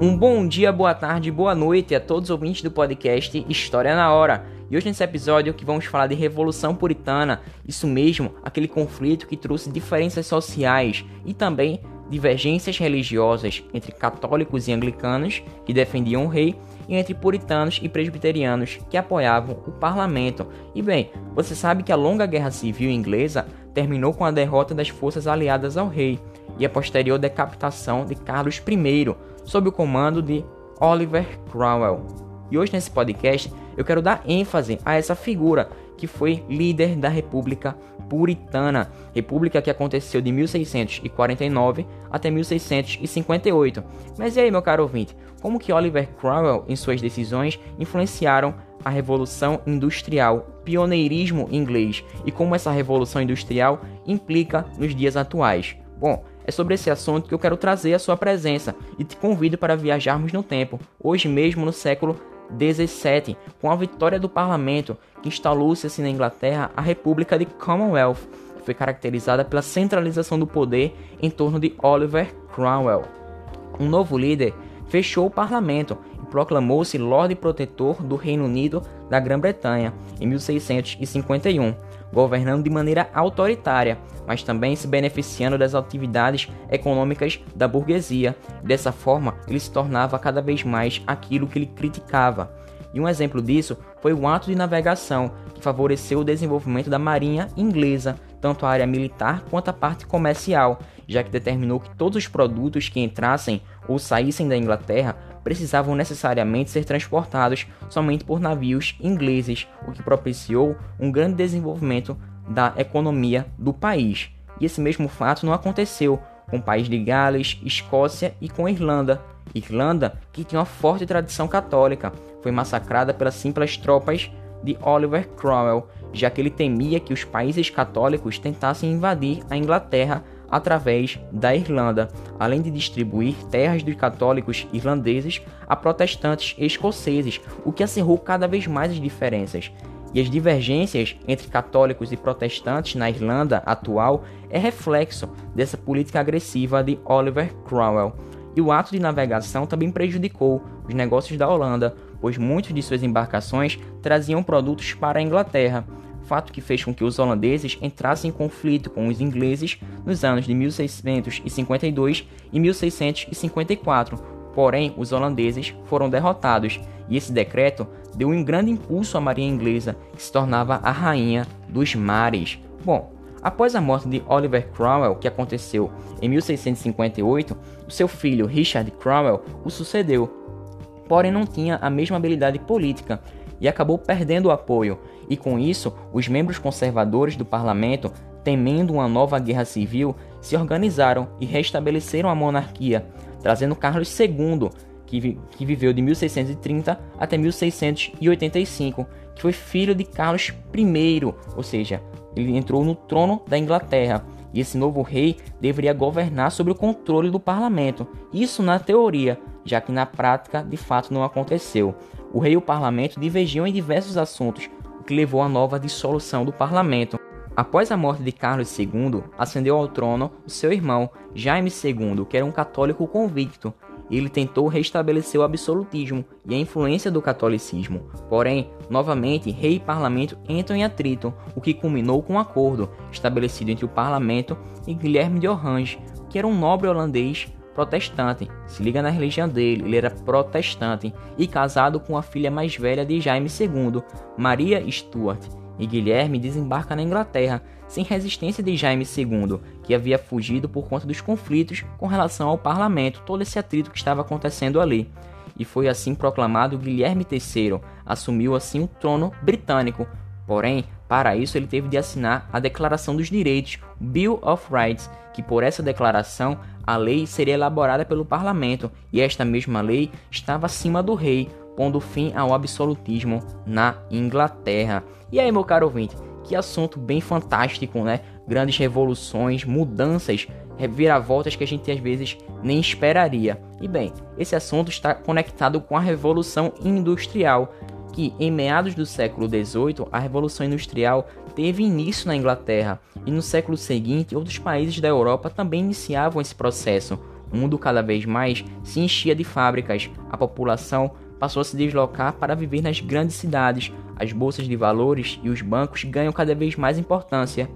Um bom dia, boa tarde, boa noite a todos os ouvintes do podcast História na Hora. E hoje nesse episódio que vamos falar de Revolução Puritana, isso mesmo, aquele conflito que trouxe diferenças sociais e também divergências religiosas entre católicos e anglicanos, que defendiam o rei, e entre puritanos e presbiterianos, que apoiavam o parlamento. E bem, você sabe que a longa guerra civil inglesa terminou com a derrota das forças aliadas ao rei e a posterior decapitação de Carlos I, sob o comando de Oliver Cromwell. E hoje nesse podcast eu quero dar ênfase a essa figura que foi líder da República Puritana, república que aconteceu de 1649 até 1658. Mas e aí, meu caro ouvinte, como que Oliver Cromwell em suas decisões influenciaram a Revolução Industrial, pioneirismo inglês e como essa Revolução Industrial implica nos dias atuais? Bom, é sobre esse assunto que eu quero trazer a sua presença e te convido para viajarmos no tempo, hoje mesmo no século 17, com a vitória do parlamento que instalou-se assim na Inglaterra a República de Commonwealth, que foi caracterizada pela centralização do poder em torno de Oliver Cromwell. Um novo líder fechou o parlamento e proclamou-se Lorde Protetor do Reino Unido da Grã-Bretanha em 1651, governando de maneira autoritária, mas também se beneficiando das atividades econômicas da burguesia. Dessa forma, ele se tornava cada vez mais aquilo que ele criticava. E um exemplo disso foi o ato de navegação, que favoreceu o desenvolvimento da marinha inglesa, tanto a área militar quanto a parte comercial, já que determinou que todos os produtos que entrassem ou saíssem da Inglaterra precisavam necessariamente ser transportados somente por navios ingleses, o que propiciou um grande desenvolvimento da economia do país. E esse mesmo fato não aconteceu com o país de Gales, Escócia e com Irlanda. Irlanda, que tinha uma forte tradição católica, foi massacrada pelas simples tropas de Oliver Cromwell, já que ele temia que os países católicos tentassem invadir a Inglaterra através da Irlanda, além de distribuir terras dos católicos irlandeses a protestantes escoceses, o que acirrou cada vez mais as diferenças. E as divergências entre católicos e protestantes na Irlanda atual é reflexo dessa política agressiva de Oliver Cromwell. E o ato de navegação também prejudicou os negócios da Holanda, pois muitas de suas embarcações traziam produtos para a Inglaterra, fato que fez com que os holandeses entrassem em conflito com os ingleses nos anos de 1652 e 1654. Porém, os holandeses foram derrotados e esse decreto deu um grande impulso à marinha inglesa, que se tornava a rainha dos mares. Bom, após a morte de Oliver Cromwell, que aconteceu em 1658, o seu filho Richard Cromwell o sucedeu. Porém, não tinha a mesma habilidade política e acabou perdendo o apoio, e com isso, os membros conservadores do parlamento, temendo uma nova guerra civil, se organizaram e restabeleceram a monarquia, trazendo Carlos II, que, vi que viveu de 1630 até 1685, que foi filho de Carlos I, ou seja, ele entrou no trono da Inglaterra. E esse novo rei deveria governar sobre o controle do parlamento. Isso na teoria, já que na prática de fato não aconteceu. O rei e o parlamento divergiam em diversos assuntos, o que levou à nova dissolução do parlamento. Após a morte de Carlos II, ascendeu ao trono seu irmão, Jaime II, que era um católico convicto. Ele tentou restabelecer o absolutismo e a influência do catolicismo. Porém, novamente, rei e parlamento entram em atrito, o que culminou com um acordo estabelecido entre o parlamento e Guilherme de Orange, que era um nobre holandês protestante. Se liga na religião dele, ele era protestante e casado com a filha mais velha de Jaime II, Maria Stuart. E Guilherme desembarca na Inglaterra, sem resistência de Jaime II, que havia fugido por conta dos conflitos com relação ao parlamento, todo esse atrito que estava acontecendo ali. E foi assim proclamado Guilherme III, assumiu assim o trono britânico. Porém, para isso ele teve de assinar a Declaração dos Direitos, Bill of Rights, que por essa declaração a lei seria elaborada pelo parlamento e esta mesma lei estava acima do rei, pondo fim ao absolutismo na Inglaterra. E aí, meu caro ouvinte, que assunto bem fantástico, né? Grandes revoluções, mudanças, reviravoltas que a gente às vezes nem esperaria. E bem, esse assunto está conectado com a Revolução Industrial, que em meados do século XVIII a Revolução Industrial teve início na Inglaterra e no século seguinte outros países da Europa também iniciavam esse processo. o mundo cada vez mais se enchia de fábricas, a população passou a se deslocar para viver nas grandes cidades, as bolsas de valores e os bancos ganham cada vez mais importância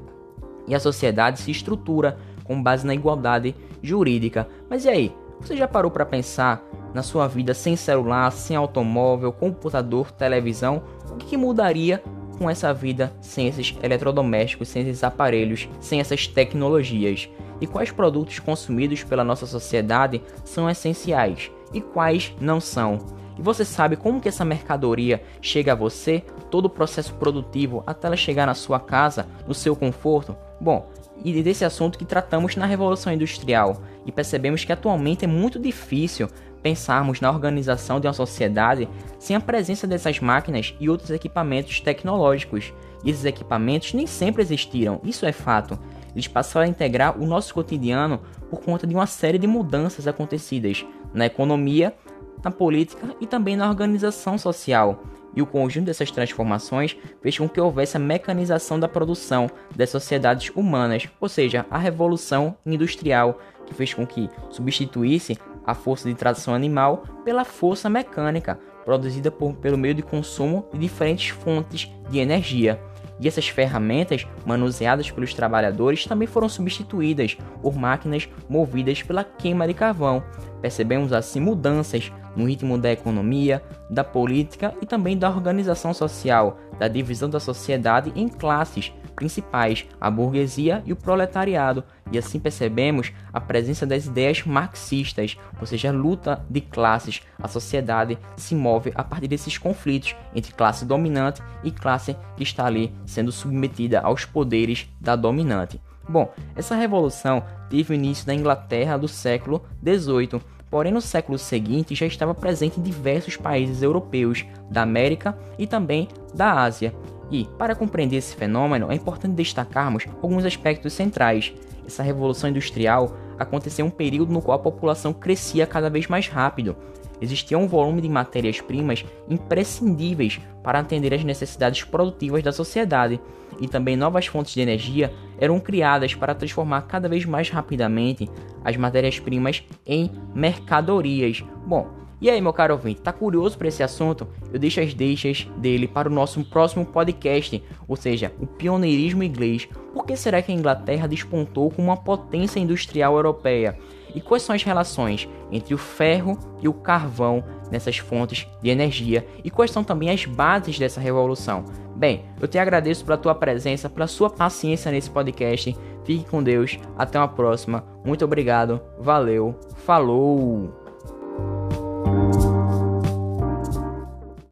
e a sociedade se estrutura com base na igualdade jurídica. Mas e aí? Você já parou para pensar na sua vida sem celular, sem automóvel, computador, televisão? O que, que mudaria com essa vida sem esses eletrodomésticos, sem esses aparelhos, sem essas tecnologias? E quais produtos consumidos pela nossa sociedade são essenciais e quais não são? E você sabe como que essa mercadoria chega a você, todo o processo produtivo até ela chegar na sua casa, no seu conforto? Bom, e desse assunto que tratamos na Revolução Industrial, e percebemos que atualmente é muito difícil pensarmos na organização de uma sociedade sem a presença dessas máquinas e outros equipamentos tecnológicos. E esses equipamentos nem sempre existiram, isso é fato. Eles passaram a integrar o nosso cotidiano por conta de uma série de mudanças acontecidas na economia, na política e também na organização social. E o conjunto dessas transformações fez com que houvesse a mecanização da produção das sociedades humanas, ou seja, a revolução industrial, que fez com que substituísse a força de tração animal pela força mecânica, produzida por, pelo meio de consumo de diferentes fontes de energia. E essas ferramentas, manuseadas pelos trabalhadores, também foram substituídas por máquinas movidas pela queima de carvão. Percebemos assim mudanças no ritmo da economia, da política e também da organização social, da divisão da sociedade em classes principais, a burguesia e o proletariado, e assim percebemos a presença das ideias marxistas, ou seja, a luta de classes. A sociedade se move a partir desses conflitos entre classe dominante e classe que está ali sendo submetida aos poderes da dominante. Bom, essa revolução teve início na Inglaterra do século XVIII, porém no século seguinte já estava presente em diversos países europeus, da América e também da Ásia. E, para compreender esse fenômeno, é importante destacarmos alguns aspectos centrais. Essa revolução industrial aconteceu em um período no qual a população crescia cada vez mais rápido. Existia um volume de matérias-primas imprescindíveis para atender às necessidades produtivas da sociedade, e também novas fontes de energia eram criadas para transformar cada vez mais rapidamente as matérias-primas em mercadorias. Bom, e aí, meu caro ouvinte, tá curioso para esse assunto? Eu deixo as deixas dele para o nosso próximo podcast, ou seja, o pioneirismo inglês. Por que será que a Inglaterra despontou como uma potência industrial europeia? E quais são as relações entre o ferro e o carvão nessas fontes de energia? E quais são também as bases dessa revolução? Bem, eu te agradeço pela tua presença, pela sua paciência nesse podcast. Fique com Deus, até uma próxima. Muito obrigado, valeu, falou!